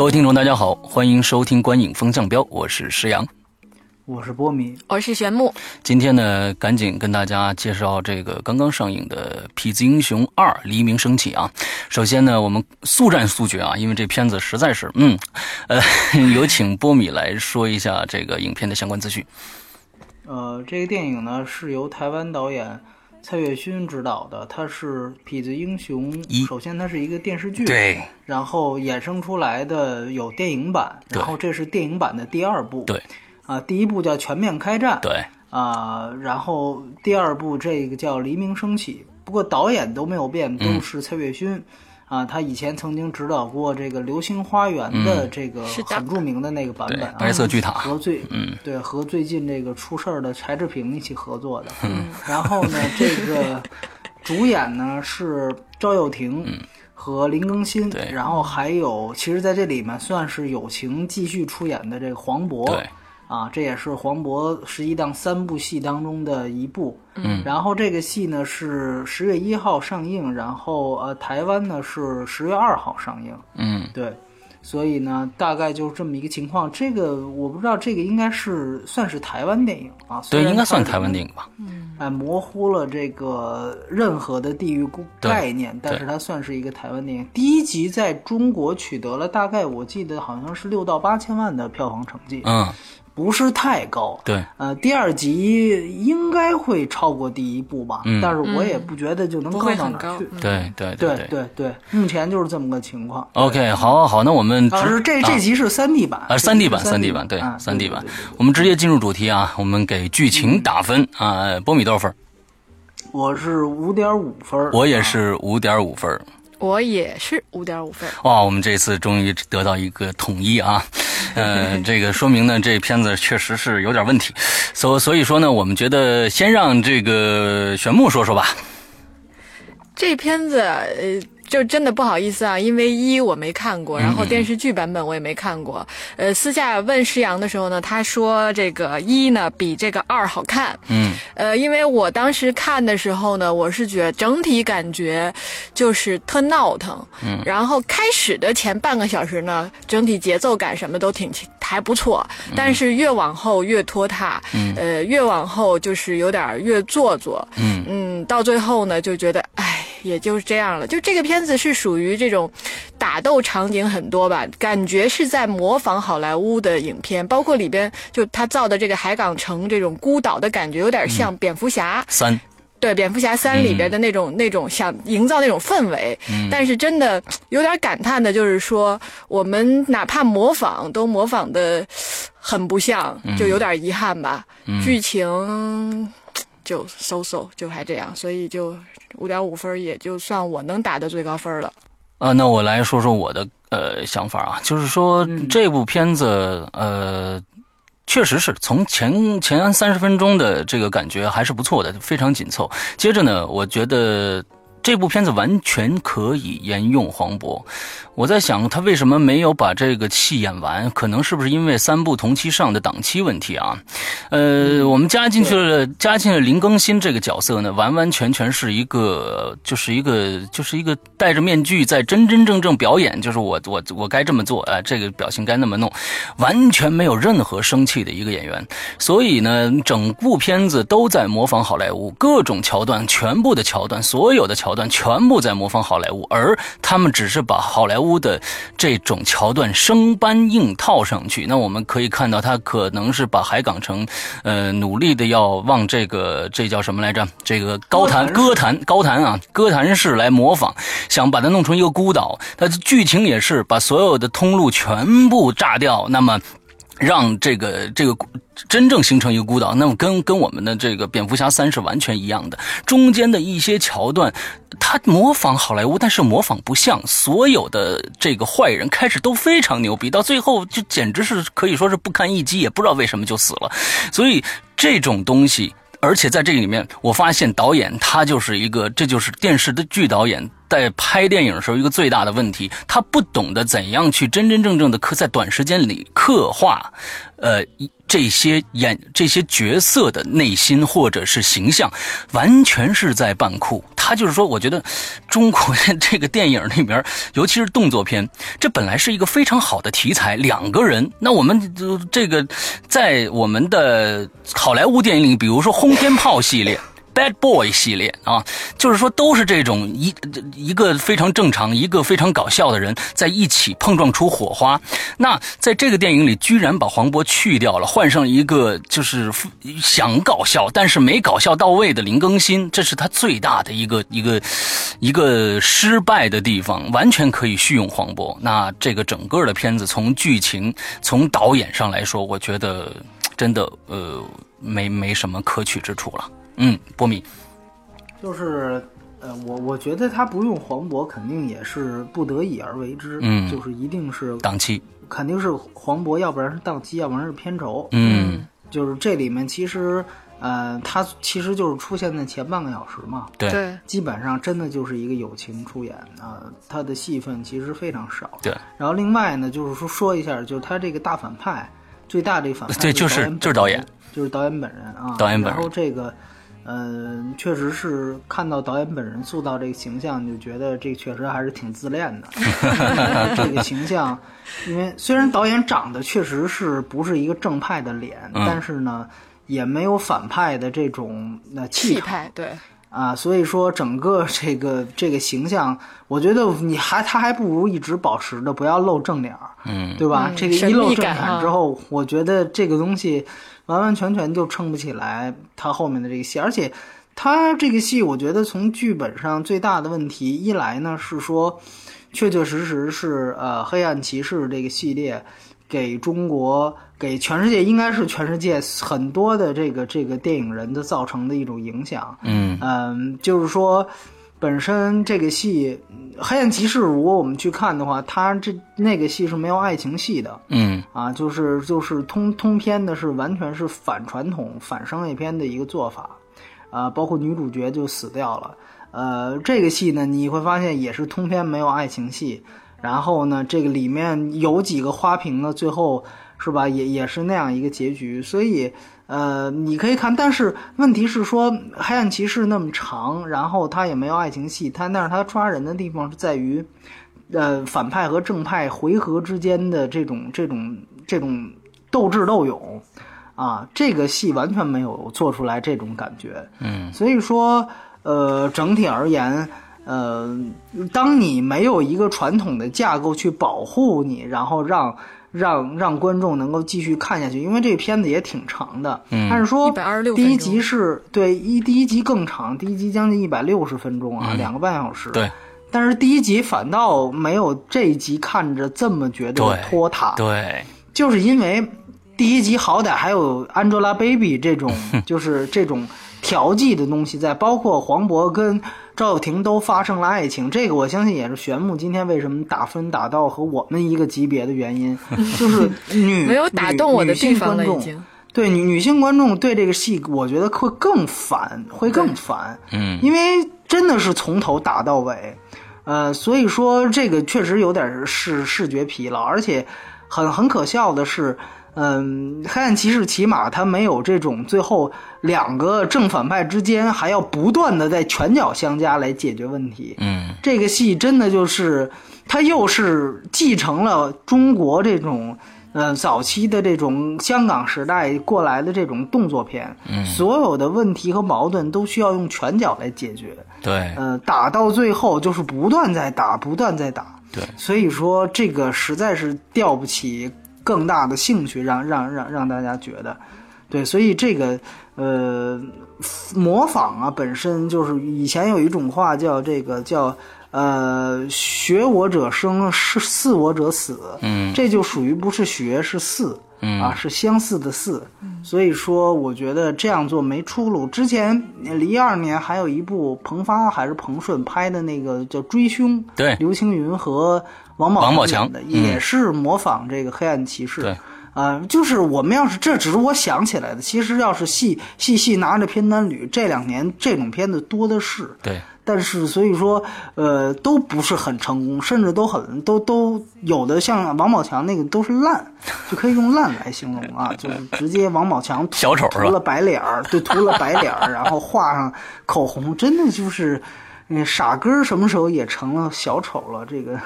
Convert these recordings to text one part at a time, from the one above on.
各位听众，大家好，欢迎收听《观影风向标》，我是石阳，我是波米，我是玄木。今天呢，赶紧跟大家介绍这个刚刚上映的《痞子英雄二：黎明升起》啊。首先呢，我们速战速决啊，因为这片子实在是，嗯，呃，有请波米来说一下这个影片的相关资讯。呃，这个电影呢是由台湾导演。蔡岳勋执导的，他是《痞子英雄》。首先，它是一个电视剧，对。然后衍生出来的有电影版，然后这是电影版的第二部，对。啊，第一部叫《全面开战》，对。啊，然后第二部这个叫《黎明升起》，不过导演都没有变，都是蔡岳勋。啊，他以前曾经指导过这个《流星花园》的这个很著名的那个版本，白色巨塔和最嗯对和最近这个出事儿的柴智屏一起合作的。嗯，然后呢，这个主演呢是赵又廷和林更新，然后还有其实在这里面算是友情继续出演的这个黄渤。对。啊，这也是黄渤十一档三部戏当中的一部。嗯，然后这个戏呢是十月一号上映，然后呃台湾呢是十月二号上映。嗯，对，所以呢大概就是这么一个情况。这个我不知道，这个应该是算是台湾电影啊？对，应该算台湾电影吧。嗯，哎，模糊了这个任何的地域概念，但是它算是一个台湾电影。第一集在中国取得了大概我记得好像是六到八千万的票房成绩。嗯。不是太高，对，呃，第二集应该会超过第一部吧，嗯，但是我也不觉得就能高到哪去，对对对对。对，目前就是这么个情况。OK，好，好，好那我们是这这集是三 D 版，啊，三 D 版，三 D 版，对，三 D 版，我们直接进入主题啊，我们给剧情打分啊，波米多少分？我是五点五分，我也是五点五分。我也是五点五分哇！我们这次终于得到一个统一啊，呃，这个说明呢，这片子确实是有点问题，所所以说呢，我们觉得先让这个玄木说说吧。这片子呃。就真的不好意思啊，因为一我没看过，然后电视剧版本我也没看过。呃，私下问施阳的时候呢，他说这个一呢比这个二好看。嗯。呃，因为我当时看的时候呢，我是觉得整体感觉就是特闹腾。嗯。然后开始的前半个小时呢，整体节奏感什么都挺还不错，但是越往后越拖沓。嗯。呃，越往后就是有点越做作。嗯。嗯，到最后呢，就觉得哎。也就是这样了，就这个片子是属于这种打斗场景很多吧，感觉是在模仿好莱坞的影片，包括里边就他造的这个海港城这种孤岛的感觉，有点像蝙蝠侠三，对蝙蝠侠三里边的那种那种想营造那种氛围，但是真的有点感叹的就是说，我们哪怕模仿都模仿的很不像，就有点遗憾吧，剧情。就收收就还这样，所以就五点五分，也就算我能打的最高分了。啊，那我来说说我的呃想法啊，就是说这部片子呃，确实是从前前三十分钟的这个感觉还是不错的，非常紧凑。接着呢，我觉得。这部片子完全可以沿用黄渤，我在想他为什么没有把这个戏演完？可能是不是因为三部同期上的档期问题啊？呃，我们加进去了，加进了林更新这个角色呢，完完全全是一个，就是一个，就是一个戴着面具在真真正正表演，就是我我我该这么做啊，这个表情该那么弄，完全没有任何生气的一个演员。所以呢，整部片子都在模仿好莱坞，各种桥段，全部的桥段，所有的桥。桥段全部在模仿好莱坞，而他们只是把好莱坞的这种桥段生搬硬套上去。那我们可以看到，他可能是把海港城，呃，努力的要往这个这叫什么来着？这个高谈歌坛高谈啊，歌坛式来模仿，想把它弄成一个孤岛。它的剧情也是把所有的通路全部炸掉，那么让这个这个。真正形成一个孤岛，那么跟跟我们的这个蝙蝠侠三是完全一样的。中间的一些桥段，他模仿好莱坞，但是模仿不像。所有的这个坏人开始都非常牛逼，到最后就简直是可以说是不堪一击，也不知道为什么就死了。所以这种东西，而且在这个里面，我发现导演他就是一个，这就是电视的剧导演。在拍电影的时候，一个最大的问题，他不懂得怎样去真真正正的刻在短时间里刻画，呃，这些演这些角色的内心或者是形象，完全是在扮酷。他就是说，我觉得中国这个电影里面，尤其是动作片，这本来是一个非常好的题材，两个人。那我们这个在我们的好莱坞电影里，比如说《轰天炮》系列。Bad Boy 系列啊，就是说都是这种一一个非常正常，一个非常搞笑的人在一起碰撞出火花。那在这个电影里，居然把黄渤去掉了，换上一个就是想搞笑但是没搞笑到位的林更新，这是他最大的一个一个一个失败的地方。完全可以续用黄渤。那这个整个的片子从剧情从导演上来说，我觉得真的呃没没什么可取之处了。嗯，波米，就是，呃，我我觉得他不用黄渤，肯定也是不得已而为之。嗯，就是一定是档期，肯定是黄渤，要不然是档期，要不然是片酬。嗯，就是这里面其实，呃，他其实就是出现在前半个小时嘛。对，基本上真的就是一个友情出演啊，他的戏份其实非常少。对，然后另外呢，就是说说一下，就是他这个大反派，最大的反派，对，就是就是导演，就是导演本人啊。导演本人，然后这个。嗯，确实是看到导演本人塑造这个形象，就觉得这确实还是挺自恋的。这个形象，因为虽然导演长得确实是不是一个正派的脸，但是呢，也没有反派的这种那气派，对啊，所以说整个这个这个形象，我觉得你还他还不如一直保持着不要露正脸嗯，对吧？这个一露正脸之后，我觉得这个东西。完完全全就撑不起来他后面的这个戏，而且他这个戏，我觉得从剧本上最大的问题，一来呢是说，确确实实是呃黑暗骑士这个系列给中国、给全世界，应该是全世界很多的这个这个电影人的造成的一种影响。嗯嗯，就是说。本身这个戏《黑暗骑士》，如果我们去看的话，它这那个戏是没有爱情戏的，嗯。啊，就是就是通通篇的是完全是反传统、反商业片的一个做法，啊，包括女主角就死掉了，呃，这个戏呢，你会发现也是通篇没有爱情戏，然后呢，这个里面有几个花瓶呢，最后是吧，也也是那样一个结局，所以。呃，你可以看，但是问题是说，《黑暗骑士》那么长，然后它也没有爱情戏，它但是它抓人的地方是在于，呃，反派和正派回合之间的这种这种这种斗智斗勇，啊，这个戏完全没有做出来这种感觉。嗯，所以说，呃，整体而言，呃，当你没有一个传统的架构去保护你，然后让。让让观众能够继续看下去，因为这个片子也挺长的。嗯，但是说第一集是对一第一集更长，第一集将近一百六十分钟啊，两个半小时。对，但是第一集反倒没有这一集看着这么觉得拖沓。对，就是因为第一集好歹还有 Angelababy 这种，就是这种调剂的东西在，包括黄渤跟。赵又廷都发生了爱情，这个我相信也是玄牧今天为什么打分打到和我们一个级别的原因，就是女没有打动我的地方了已经。对女女性观众对这个戏，我觉得会更烦，会更烦。嗯，因为真的是从头打到尾，呃，所以说这个确实有点视视觉疲劳，而且很很可笑的是。嗯，黑暗骑士起码他没有这种最后两个正反派之间还要不断的在拳脚相加来解决问题。嗯，这个戏真的就是他又是继承了中国这种呃早期的这种香港时代过来的这种动作片。嗯，所有的问题和矛盾都需要用拳脚来解决。对，呃，打到最后就是不断在打，不断在打。对，所以说这个实在是吊不起。更大的兴趣，让让让让大家觉得，对，所以这个呃模仿啊，本身就是以前有一种话叫这个叫呃学我者生，是似我者死，嗯，这就属于不是学是似，啊，是相似的似。所以说，我觉得这样做没出路。之前零二年还有一部彭发还是彭顺拍的那个叫《追凶》，对，刘青云和王宝王宝强的，也是模仿这个黑暗骑士。对。啊，就是我们要是这只是我想起来的，其实要是细细细拿着片单捋，这两年这种片子多的是。对。但是所以说，呃，都不是很成功，甚至都很都都有的像王宝强那个都是烂，就可以用烂来形容啊，就是直接王宝强小丑涂了白脸儿，对，涂了白脸儿，然后画上口红，真的就是，傻根什么时候也成了小丑了？这个。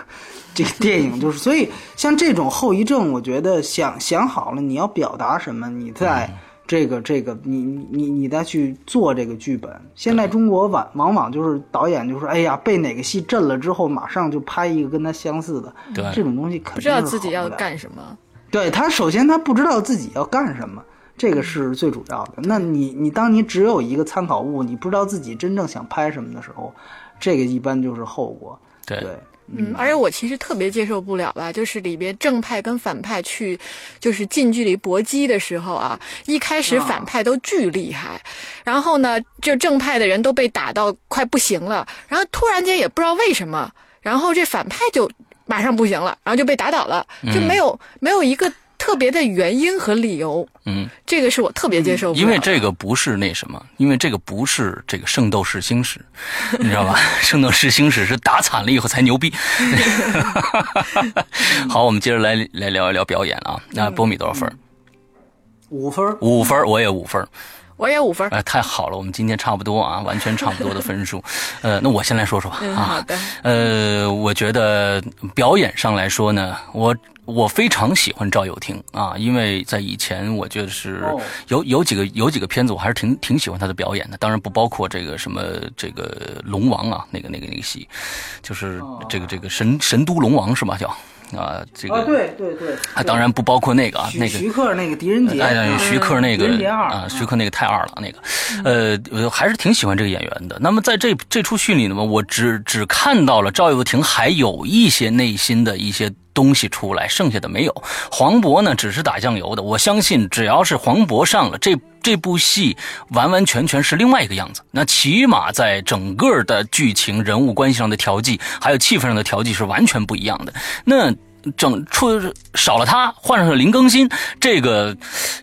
这个电影就是，所以像这种后遗症，我觉得想想好了，你要表达什么，你在这个这个，你你你再去做这个剧本。现在中国往往往就是导演就是，哎呀，被哪个戏震了之后，马上就拍一个跟他相似的。对，这种东西肯定不知道自己要干什么。对他，首先他不知道自己要干什么，这个是最主要的。那你你当你只有一个参考物，你不知道自己真正想拍什么的时候，这个一般就是后果。对。嗯，而且我其实特别接受不了吧，就是里边正派跟反派去，就是近距离搏击的时候啊，一开始反派都巨厉害，然后呢，就正派的人都被打到快不行了，然后突然间也不知道为什么，然后这反派就马上不行了，然后就被打倒了，就没有没有一个。特别的原因和理由，嗯，这个是我特别接受不了。因为这个不是那什么，因为这个不是这个《圣斗士星矢》，你知道吧？《圣斗士星矢》是打惨了以后才牛逼。好，我们接着来来聊一聊表演啊。那波米多少分？五分。五分，我也五分。我也五分。哎，太好了，我们今天差不多啊，完全差不多的分数。呃，那我先来说说吧。啊，好的。呃，我觉得表演上来说呢，我。我非常喜欢赵又廷啊，因为在以前，我觉得是有有几个有几个片子，我还是挺挺喜欢他的表演的。当然不包括这个什么这个龙王啊，那个那个那个戏，就是这个这个神神都龙王是吧？叫。啊，这个啊对对对，啊，当然不包括那个啊，那个徐克那个狄仁杰，哎，徐克那个啊，徐克那个太二了，那个，呃，我还是挺喜欢这个演员的。那么在这这出戏里呢，我只只看到了赵又廷还有一些内心的一些东西出来，剩下的没有。黄渤呢，只是打酱油的。我相信，只要是黄渤上了这。这部戏完完全全是另外一个样子。那起码在整个的剧情、人物关系上的调剂，还有气氛上的调剂是完全不一样的。那。整出少了他，换上了林更新，这个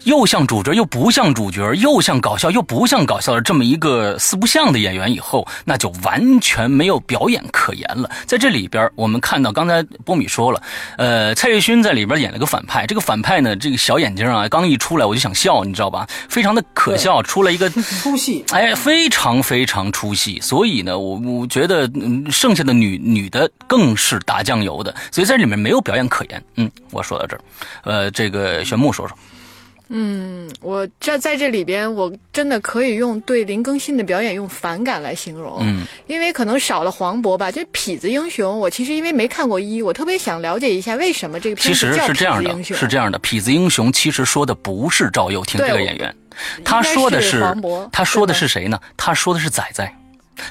又像主角又不像主角，又像搞笑又不像搞笑的这么一个四不像的演员以后，那就完全没有表演可言了。在这里边，我们看到刚才波米说了，呃，蔡岳勋在里边演了个反派，这个反派呢，这个小眼睛啊，刚一出来我就想笑，你知道吧？非常的可笑，出了一个 出戏，哎，非常非常出戏。所以呢，我我觉得剩下的女女的更是打酱油的，所以在里面没有表。表演可言，嗯，我说到这儿，呃，这个玄木说说，嗯，我这在这里边，我真的可以用对林更新的表演用反感来形容，嗯，因为可能少了黄渤吧，就痞子英雄，我其实因为没看过一，我特别想了解一下为什么这个其实是这样的，是这样的，痞子英雄其实说的不是赵又廷这个演员，他说的是黄渤，他说的是谁呢？他说的是仔仔。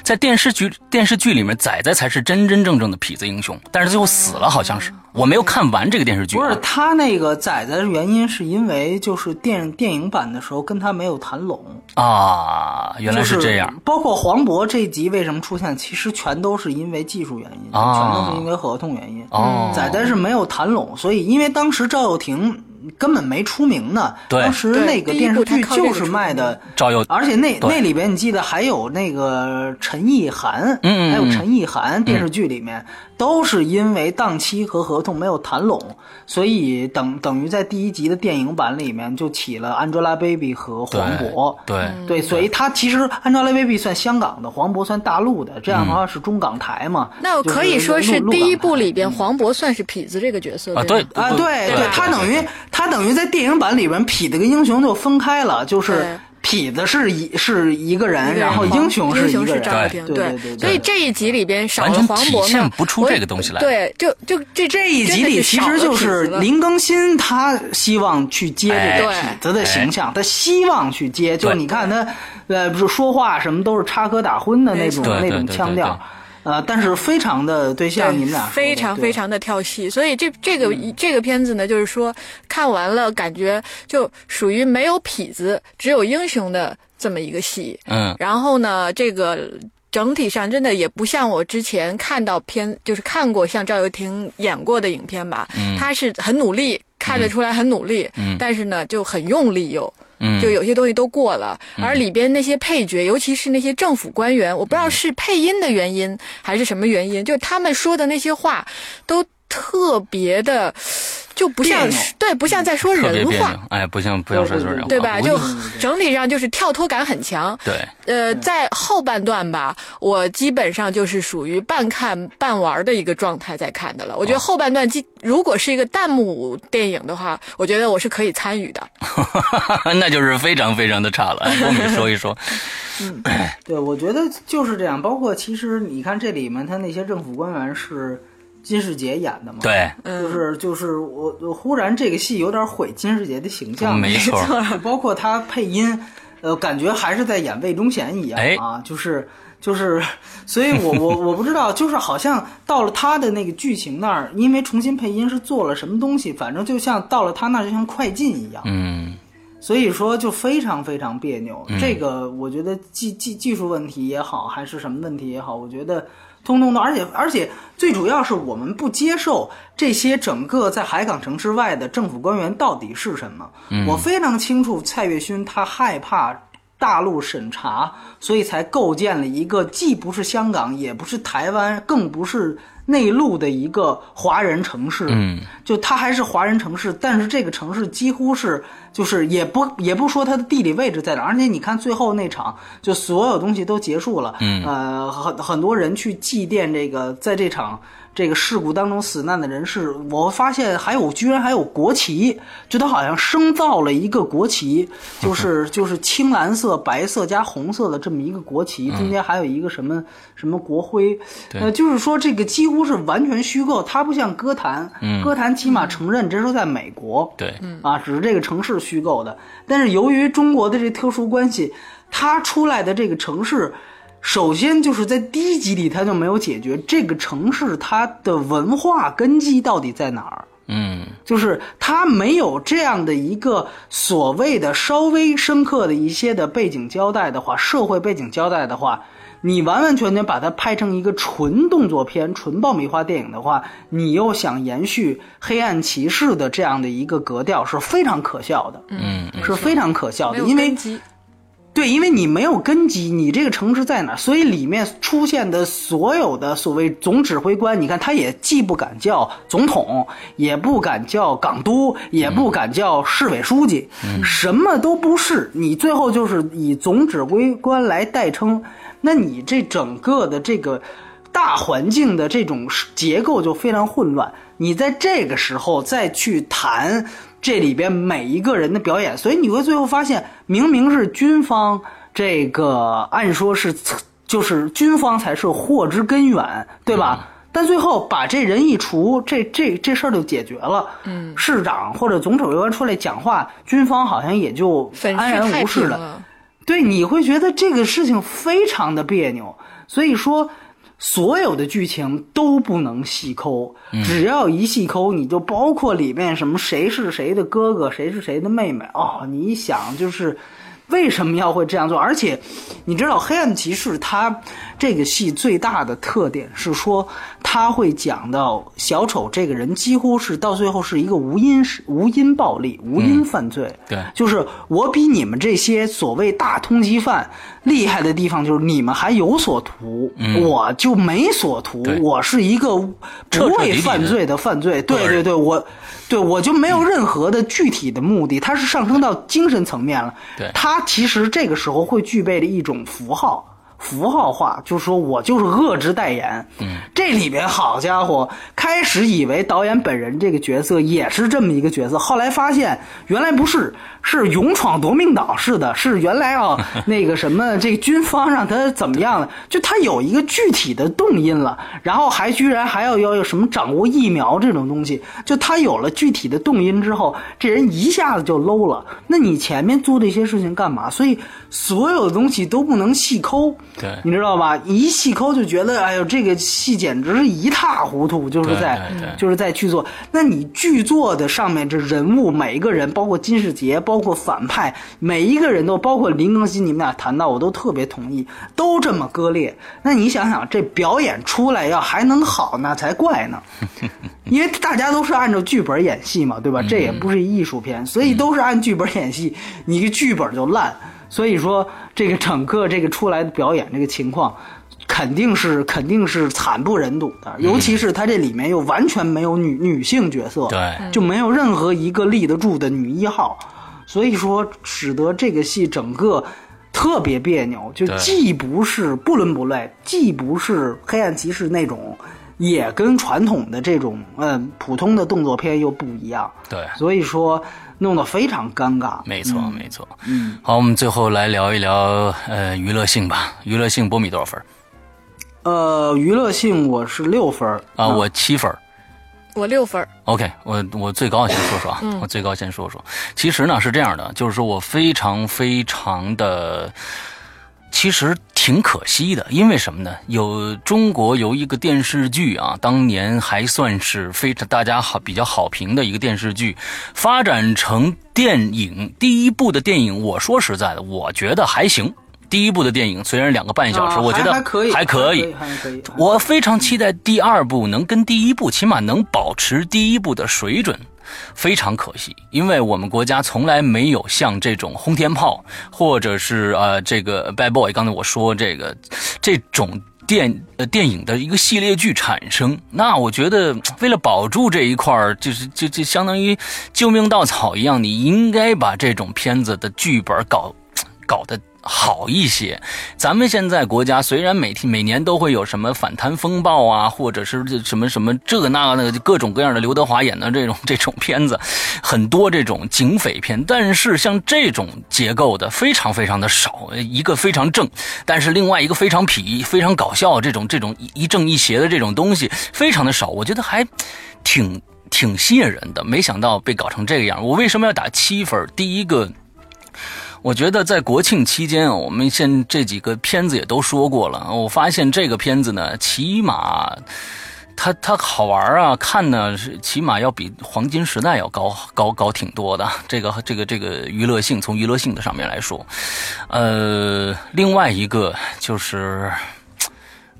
在电视剧电视剧里面，仔仔才是真真正正的痞子英雄，但是最后死了，好像是我没有看完这个电视剧。不是他那个仔仔的原因，是因为就是电电影版的时候跟他没有谈拢啊，原来是这样。包括黄渤这集为什么出现，其实全都是因为技术原因，全都是因为合同原因。哦，仔仔是没有谈拢，所以因为当时赵又廷。根本没出名呢。当时那个电视剧就是卖的赵又，而且那那里边你记得还有那个陈意涵，嗯还有陈意涵，电视剧里面都是因为档期和合同没有谈拢，所以等等于在第一集的电影版里面就起了 Angelababy 和黄渤。对对，所以他其实 Angelababy 算香港的，黄渤算大陆的，这样的话是中港台嘛？那可以说是第一部里边黄渤算是痞子这个角色啊？对啊，对对，他等于。他等于在电影版里边，痞子跟英雄就分开了，就是痞子是一是一个人，然后英雄是一个人，对对对。所以这一集里边少了黄渤，体现不出这个东西来。对，就就这这一集里其实就是林更新，他希望去接这个痞子的形象，他希望去接，就是你看他呃，不是说话什么都是插科打诨的那种那种腔调。呃，但是非常的对，像你们俩非常非常的跳戏，所以这这个这个片子呢，就是说看完了感觉就属于没有痞子，只有英雄的这么一个戏。嗯，然后呢，这个整体上真的也不像我之前看到片，就是看过像赵又廷演过的影片吧。嗯，他是很努力，看得出来很努力。嗯，但是呢，就很用力又。就有些东西都过了，而里边那些配角，尤其是那些政府官员，我不知道是配音的原因还是什么原因，就他们说的那些话，都特别的。就不像对，不像在说人话，哎，不像不像在说人话，对吧？就整体上就是跳脱感很强。对，呃，在后半段吧，我基本上就是属于半看半玩的一个状态在看的了。我觉得后半段，如果是一个弹幕电影的话，我觉得我是可以参与的。那就是非常非常的差了。我们说一说。嗯，对，我觉得就是这样。包括其实你看这里面，他那些政府官员是。金世杰演的嘛？对，就是就是我我忽然这个戏有点毁金世杰的形象，没错，包括他配音，呃，感觉还是在演魏忠贤一样啊，就是就是，所以我我我不知道，就是好像到了他的那个剧情那儿，因为重新配音是做了什么东西，反正就像到了他那儿就像快进一样，嗯，所以说就非常非常别扭。这个我觉得技技技术问题也好，还是什么问题也好，我觉得。通通的，而且而且最主要是我们不接受这些整个在海港城之外的政府官员到底是什么。我非常清楚，蔡岳勋他害怕大陆审查，所以才构建了一个既不是香港，也不是台湾，更不是。内陆的一个华人城市，嗯，就它还是华人城市，但是这个城市几乎是，就是也不也不说它的地理位置在哪，而且你看最后那场，就所有东西都结束了，嗯，呃，很很多人去祭奠这个，在这场。这个事故当中死难的人士，我发现还有居然还有国旗，就他好像生造了一个国旗，就是 就是青蓝色、白色加红色的这么一个国旗，中间还有一个什么什么国徽，呃，就是说这个几乎是完全虚构，它不像歌坛，歌坛起码承认这是在美国，对，啊，只是这个城市虚构的，但是由于中国的这特殊关系，它出来的这个城市。首先就是在第一集里，他就没有解决这个城市它的文化根基到底在哪儿。嗯，就是他没有这样的一个所谓的稍微深刻的一些的背景交代的话，社会背景交代的话，你完完全全把它拍成一个纯动作片、纯爆米花电影的话，你又想延续黑暗骑士的这样的一个格调，是非常可笑的。嗯，是非常可笑的，因为。对，因为你没有根基，你这个城市在哪，所以里面出现的所有的所谓总指挥官，你看他也既不敢叫总统，也不敢叫港督，也不敢叫市委书记，什么都不是，你最后就是以总指挥官来代称，那你这整个的这个大环境的这种结构就非常混乱，你在这个时候再去谈。这里边每一个人的表演，所以你会最后发现，明明是军方，这个按说是就是军方才是祸之根源，对吧？但最后把这人一除，这这这事儿就解决了。嗯，市长或者总指挥官出来讲话，军方好像也就安然无事了。对，你会觉得这个事情非常的别扭，所以说。所有的剧情都不能细抠，只要一细抠，你就包括里面什么谁是谁的哥哥，谁是谁的妹妹哦，你一想就是。为什么要会这样做？而且，你知道《黑暗骑士》他这个戏最大的特点是说，他会讲到小丑这个人几乎是到最后是一个无因是无因暴力、无因犯罪。对，就是我比你们这些所谓大通缉犯厉害的地方，就是你们还有所图，我就没所图。我是一个不会犯罪的犯罪。对对对，我。对，我就没有任何的具体的目的，它是上升到精神层面了。对，它其实这个时候会具备的一种符号，符号化，就是说我就是恶之代言。嗯，这里边好家伙，开始以为导演本人这个角色也是这么一个角色，后来发现原来不是，是勇闯夺命岛似的，是原来啊 那个什么这个军方让他怎么样了？就他有一个具体的动因了，然后还居然还要要有什么掌握疫苗这种东西，就他有了具体的动因之后，这人一下子就 low 了。那你前面做这些事情干嘛？所以所有的东西都不能细抠，对，你知道吧？一细抠就觉得哎呦这个戏简直是一塌糊涂，就是在就是在剧作。那你剧作的上面这人物每一个人，包括金世杰。包括反派每一个人都，包括林更新，你们俩谈到我都特别同意，都这么割裂。那你想想，这表演出来要还能好，那才怪呢。因为大家都是按照剧本演戏嘛，对吧？这也不是艺术片，所以都是按剧本演戏，你个剧本就烂。所以说，这个整个这个出来的表演这个情况，肯定是肯定是惨不忍睹的。尤其是他这里面又完全没有女女性角色，对，就没有任何一个立得住的女一号。所以说，使得这个戏整个特别别扭，就既不是不伦不类，既不是黑暗骑士那种，也跟传统的这种嗯普通的动作片又不一样。对，所以说弄得非常尴尬。没错，没错。嗯，好，我们最后来聊一聊呃娱乐性吧。娱乐性，波米多少分？呃，娱乐性我是六分啊，我七分。我六分 OK，我我最高先说说啊，我最高先说说。其实呢是这样的，就是说我非常非常的，其实挺可惜的，因为什么呢？有中国有一个电视剧啊，当年还算是非常大家好比较好评的一个电视剧，发展成电影第一部的电影，我说实在的，我觉得还行。第一部的电影虽然两个半小时，我觉得还可以，还可以，我非常期待第二部能跟第一部起码能保持第一部的水准。非常可惜，因为我们国家从来没有像这种轰天炮，或者是呃这个 bad boy，刚才我说这个这种电呃电影的一个系列剧产生。那我觉得为了保住这一块儿，就是就就相当于救命稻草一样，你应该把这种片子的剧本搞搞得。好一些，咱们现在国家虽然每天每年都会有什么反贪风暴啊，或者是什么什么这那那个各种各样的刘德华演的这种 这种片子，很多这种警匪片，但是像这种结构的非常非常的少，一个非常正，但是另外一个非常痞、非常搞笑，这种这种一正一邪的这种东西非常的少，我觉得还挺挺吸引人的。没想到被搞成这个样，我为什么要打七分？第一个。我觉得在国庆期间啊，我们现这几个片子也都说过了。我发现这个片子呢，起码它它好玩啊，看呢是起码要比《黄金时代》要高高高挺多的。这个这个这个娱乐性，从娱乐性的上面来说，呃，另外一个就是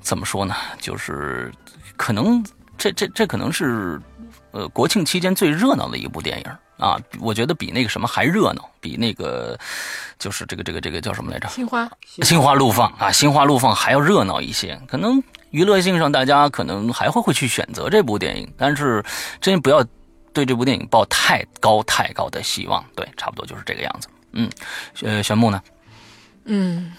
怎么说呢？就是可能这这这可能是呃国庆期间最热闹的一部电影。啊，我觉得比那个什么还热闹，比那个就是这个这个这个叫什么来着？心花，心花怒放啊，心花怒放还要热闹一些。可能娱乐性上，大家可能还会会去选择这部电影，但是真不要对这部电影抱太高太高的希望。对，差不多就是这个样子。嗯，呃，玄木呢？嗯，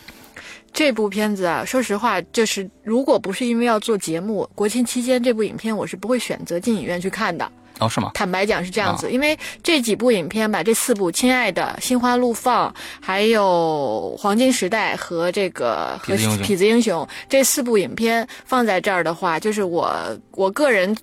这部片子啊，说实话，就是如果不是因为要做节目，国庆期间这部影片我是不会选择进影院去看的。哦，是吗？坦白讲是这样子，因为这几部影片吧，这四部《亲爱的》《心花怒放》，还有《黄金时代》和这个《痞子英雄这四部影片放在这儿的话，就是我我个人。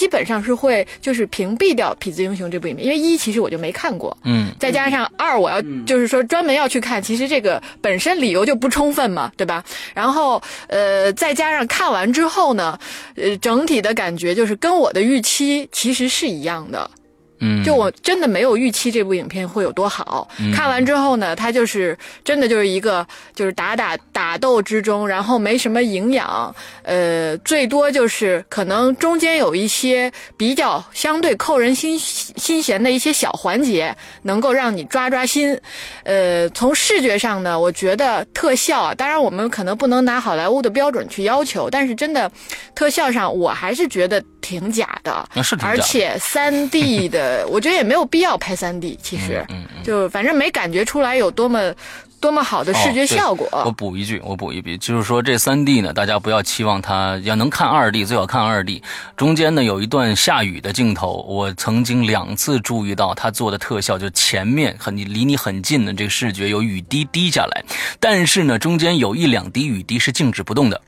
基本上是会就是屏蔽掉《痞子英雄》这部影片，因为一其实我就没看过，嗯，再加上二我要就是说专门要去看，其实这个本身理由就不充分嘛，对吧？然后呃，再加上看完之后呢，呃，整体的感觉就是跟我的预期其实是一样的。嗯，就我真的没有预期这部影片会有多好。看完之后呢，它就是真的就是一个就是打打打斗之中，然后没什么营养。呃，最多就是可能中间有一些比较相对扣人心心弦的一些小环节，能够让你抓抓心。呃，从视觉上呢，我觉得特效啊，当然我们可能不能拿好莱坞的标准去要求，但是真的特效上我还是觉得挺假的，而且三 D 的。呃，我觉得也没有必要拍三 D，其实嗯就反正没感觉出来有多么多么好的视觉效果。我补一句，我补一句，就是说这三 D 呢，大家不要期望它要能看二 D，最好看二 D。中间呢有一段下雨的镜头，我曾经两次注意到它做的特效，就前面很离你很近的这个视觉有雨滴滴下来，但是呢中间有一两滴雨滴是静止不动的，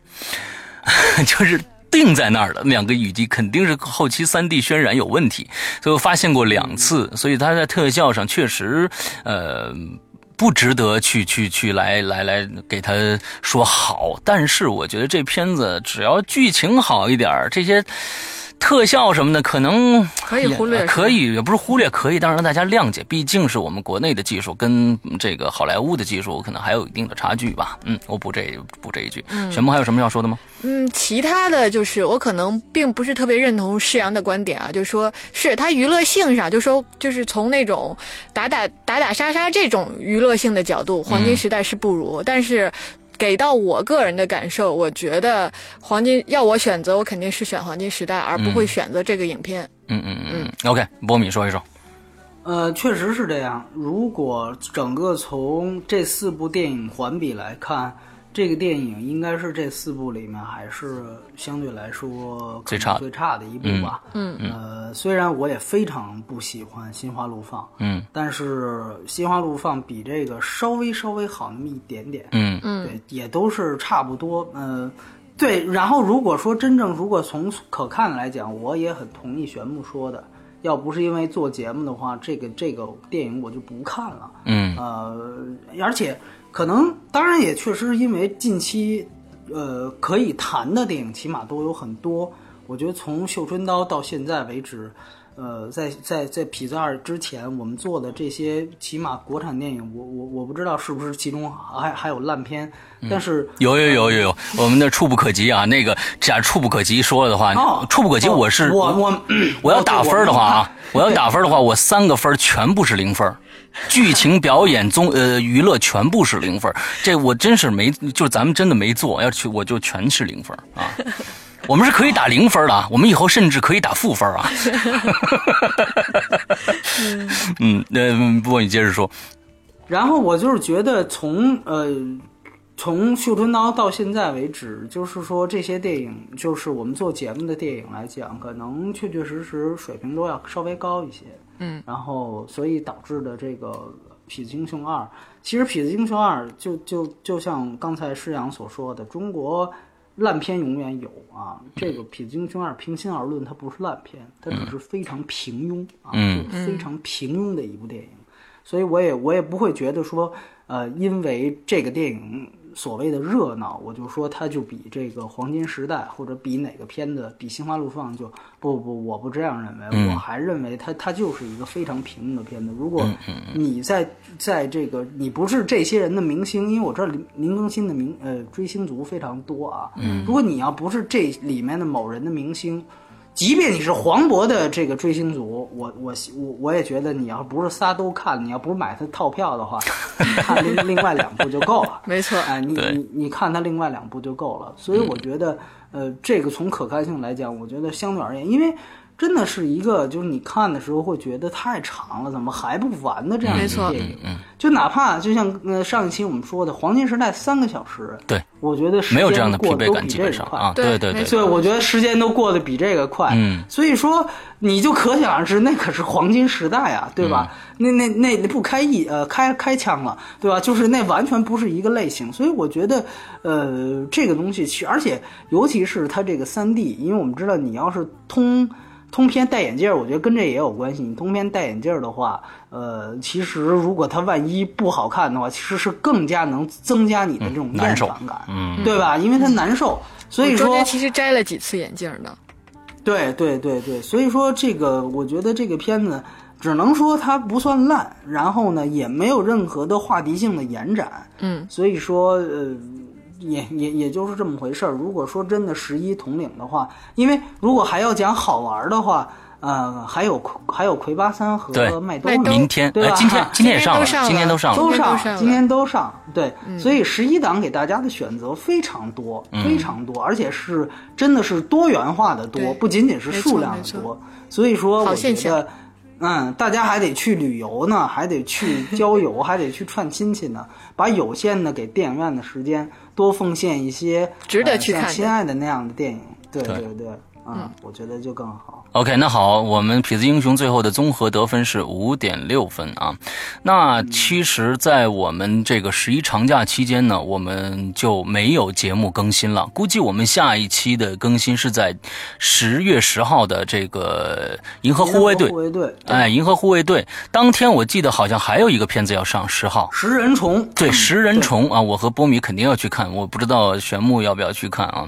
就是。定在那儿了，两个雨滴肯定是后期三 D 渲染有问题，所以我发现过两次，所以他在特效上确实，呃，不值得去 去去来来来给他说好。但是我觉得这片子只要剧情好一点，这些。特效什么的可能可以忽略，可以也不是忽略，可以，但是让大家谅解，毕竟是我们国内的技术跟这个好莱坞的技术可能还有一定的差距吧。嗯，我补这补这一句。嗯玄牧还有什么要说的吗？嗯，其他的就是我可能并不是特别认同施洋的观点啊，就是说是他娱乐性上，就说就是从那种打打打打杀杀这种娱乐性的角度，黄金时代是不如，但是。给到我个人的感受，我觉得黄金要我选择，我肯定是选黄金时代，而不会选择这个影片。嗯嗯嗯。OK，波米说一说。呃，确实是这样。如果整个从这四部电影环比来看。这个电影应该是这四部里面还是相对来说最差最差的一部吧。嗯嗯。呃，虽然我也非常不喜欢《心花怒放》，嗯，但是《心花怒放》比这个稍微稍微好那么一点点。嗯嗯。对，也都是差不多。呃，对。然后如果说真正如果从可看来讲，我也很同意玄牧说的，要不是因为做节目的话，这个这个电影我就不看了。嗯。呃，而且。可能当然也确实是因为近期，呃，可以谈的电影起码都有很多。我觉得从《绣春刀》到现在为止，呃，在在在《痞子二》之前，我们做的这些起码国产电影，我我我不知道是不是其中还还有烂片，但是有有有有有，我们的触不可及啊！那个假如触不可及说了的话，触不可及，我是我我我要打分的话啊，我要打分的话，我三个分全部是零分。剧情、表演、综呃娱乐全部是零分，这我真是没，就咱们真的没做，要去我就全是零分啊。我们是可以打零分的啊，我们以后甚至可以打负分啊。嗯，那不过你接着说。然后我就是觉得从呃从《绣春刀》到现在为止，就是说这些电影，就是我们做节目的电影来讲，可能确确实实水平都要稍微高一些。嗯，然后所以导致的这个《痞子英雄二》，其实《痞子英雄二》就就就像刚才施阳所说的，中国烂片永远有啊。这个《痞子英雄二》平心而论，它不是烂片，它只是非常平庸啊，就非常平庸的一部电影。所以我也我也不会觉得说，呃，因为这个电影。所谓的热闹，我就说它就比这个黄金时代或者比哪个片子比《心花怒放》就不不，我不这样认为，我还认为它它就是一个非常平庸的片子。如果你在在这个你不是这些人的明星，因为我知道林林更新的明呃追星族非常多啊，如果你要不是这里面的某人的明星。即便你是黄渤的这个追星族，我我我我也觉得你要不是仨都看，你要不是买他套票的话，看另另外两部就够了。没错，哎，你你你看他另外两部就够了。所以我觉得，呃，这个从可看性来讲，我觉得相对而言，因为。真的是一个，就是你看的时候会觉得太长了，怎么还不完的这样一个电影？就哪怕就像呃上一期我们说的《黄金时代》三个小时，对，我觉得没有这样的疲惫感，基本上啊，对对对，我觉得时间都过得比这个快。嗯，所以说你就可想而知，那可是黄金时代啊，对吧？那那那不开一呃开开枪了，对吧？就是那完全不是一个类型。所以我觉得呃这个东西，而且尤其是它这个三 D，因为我们知道你要是通。通篇戴眼镜，我觉得跟这也有关系。你通篇戴眼镜的话，呃，其实如果它万一不好看的话，其实是更加能增加你的这种厌烦感，嗯，对吧？因为它难受，所以说其实摘了几次眼镜呢。对对对对，所以说这个，我觉得这个片子只能说它不算烂，然后呢，也没有任何的话题性的延展，嗯，所以说呃。也也也就是这么回事儿。如果说真的十一统领的话，因为如果还要讲好玩的话，呃，还有还有魁拔三和麦兜，明天对吧？今天今天也上了，今天都上了，都上，今天都上。对，所以十一档给大家的选择非常多，非常多，而且是真的是多元化的多，不仅仅是数量的多。所以说，我觉得。嗯，大家还得去旅游呢，还得去郊游，还得去串亲戚呢，把有限的给电影院的时间多奉献一些值得去看《亲爱的》那样的电影。对对对。嗯，我觉得就更好。OK，那好，我们痞子英雄最后的综合得分是五点六分啊。那其实，在我们这个十一长假期间呢，我们就没有节目更新了。估计我们下一期的更新是在十月十号的这个《银河护卫队》。护卫队，哎，《银河护卫队》当天，我记得好像还有一个片子要上，十号。食人虫。对，食人虫啊，我和波米肯定要去看，我不知道玄木要不要去看啊。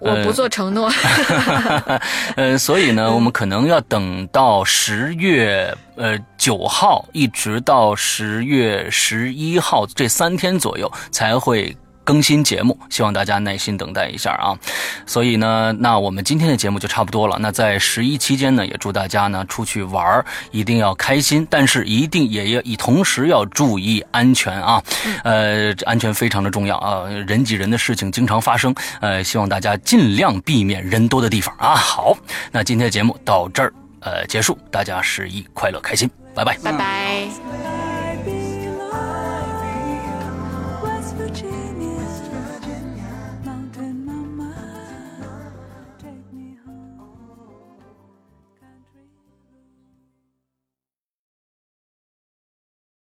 我不做承诺。呃，所以呢，我们可能要等到十月呃九号，一直到十月十一号这三天左右才会。更新节目，希望大家耐心等待一下啊！所以呢，那我们今天的节目就差不多了。那在十一期间呢，也祝大家呢出去玩一定要开心，但是一定也要以同时要注意安全啊！呃，安全非常的重要啊！人挤人的事情经常发生，呃，希望大家尽量避免人多的地方啊！好，那今天的节目到这儿呃结束，大家十一快乐开心，拜拜，拜拜。